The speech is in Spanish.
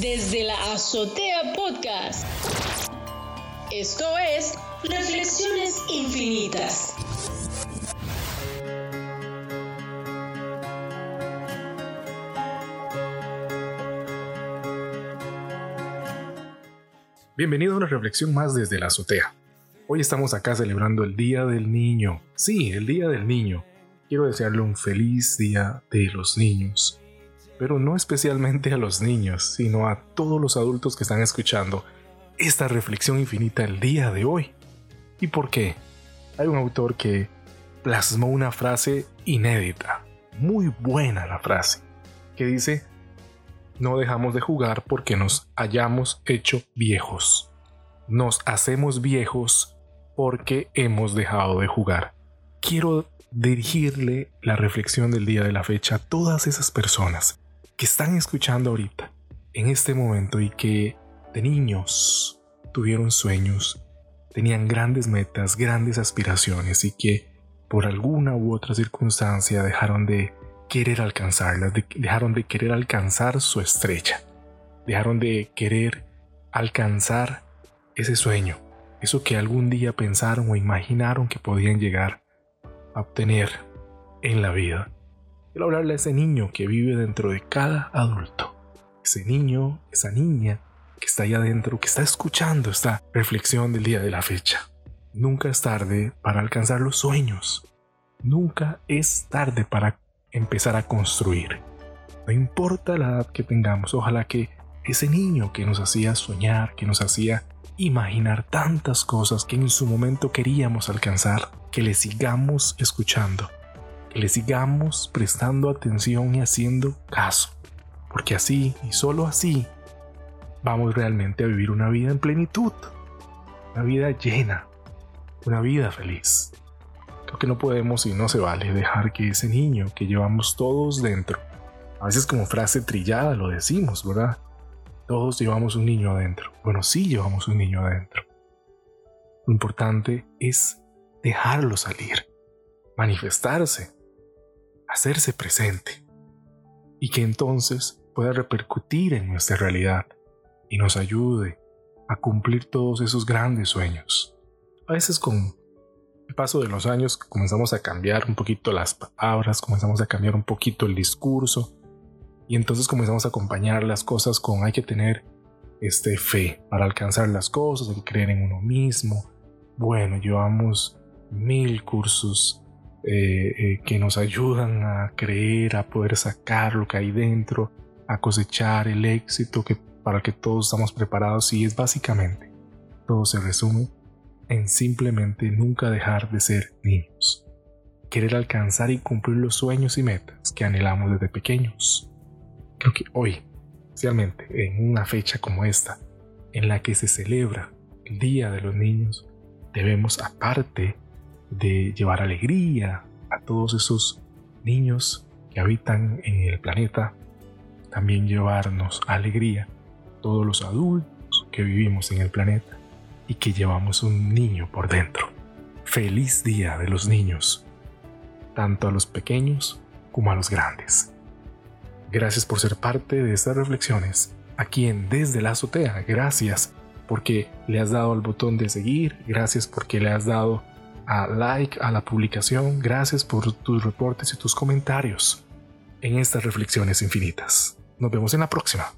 desde la Azotea Podcast. Esto es Reflexiones Infinitas. Bienvenido a una reflexión más desde la azotea. Hoy estamos acá celebrando el Día del Niño. Sí, el Día del Niño. Quiero desearle un feliz Día de los Niños pero no especialmente a los niños, sino a todos los adultos que están escuchando esta reflexión infinita el día de hoy. ¿Y por qué? Hay un autor que plasmó una frase inédita, muy buena la frase, que dice, no dejamos de jugar porque nos hayamos hecho viejos. Nos hacemos viejos porque hemos dejado de jugar. Quiero dirigirle la reflexión del día de la fecha a todas esas personas que están escuchando ahorita, en este momento, y que de niños tuvieron sueños, tenían grandes metas, grandes aspiraciones, y que por alguna u otra circunstancia dejaron de querer alcanzarlas, dejaron de querer alcanzar su estrella, dejaron de querer alcanzar ese sueño, eso que algún día pensaron o imaginaron que podían llegar a obtener en la vida. Quiero hablarle a ese niño que vive dentro de cada adulto. Ese niño, esa niña que está ahí adentro, que está escuchando esta reflexión del día de la fecha. Nunca es tarde para alcanzar los sueños. Nunca es tarde para empezar a construir. No importa la edad que tengamos, ojalá que ese niño que nos hacía soñar, que nos hacía imaginar tantas cosas que en su momento queríamos alcanzar, que le sigamos escuchando le sigamos prestando atención y haciendo caso, porque así y solo así vamos realmente a vivir una vida en plenitud, una vida llena, una vida feliz. Creo que no podemos y no se vale dejar que ese niño que llevamos todos dentro, a veces como frase trillada lo decimos, ¿verdad? Todos llevamos un niño adentro. Bueno, sí llevamos un niño adentro. Lo importante es dejarlo salir, manifestarse, hacerse presente y que entonces pueda repercutir en nuestra realidad y nos ayude a cumplir todos esos grandes sueños. A veces con el paso de los años comenzamos a cambiar un poquito las palabras, comenzamos a cambiar un poquito el discurso y entonces comenzamos a acompañar las cosas con hay que tener este fe para alcanzar las cosas, hay que creer en uno mismo. Bueno, llevamos mil cursos eh, eh, que nos ayudan a creer, a poder sacar lo que hay dentro, a cosechar el éxito que, para el que todos estamos preparados y es básicamente, todo se resume en simplemente nunca dejar de ser niños, querer alcanzar y cumplir los sueños y metas que anhelamos desde pequeños. Creo que hoy, especialmente en una fecha como esta, en la que se celebra el Día de los Niños, debemos aparte de llevar alegría a todos esos niños que habitan en el planeta, también llevarnos alegría todos los adultos que vivimos en el planeta y que llevamos un niño por dentro. Feliz día de los niños, tanto a los pequeños como a los grandes. Gracias por ser parte de estas reflexiones aquí en Desde la Azotea. Gracias porque le has dado al botón de seguir. Gracias porque le has dado a like a la publicación. Gracias por tus reportes y tus comentarios en estas reflexiones infinitas. Nos vemos en la próxima.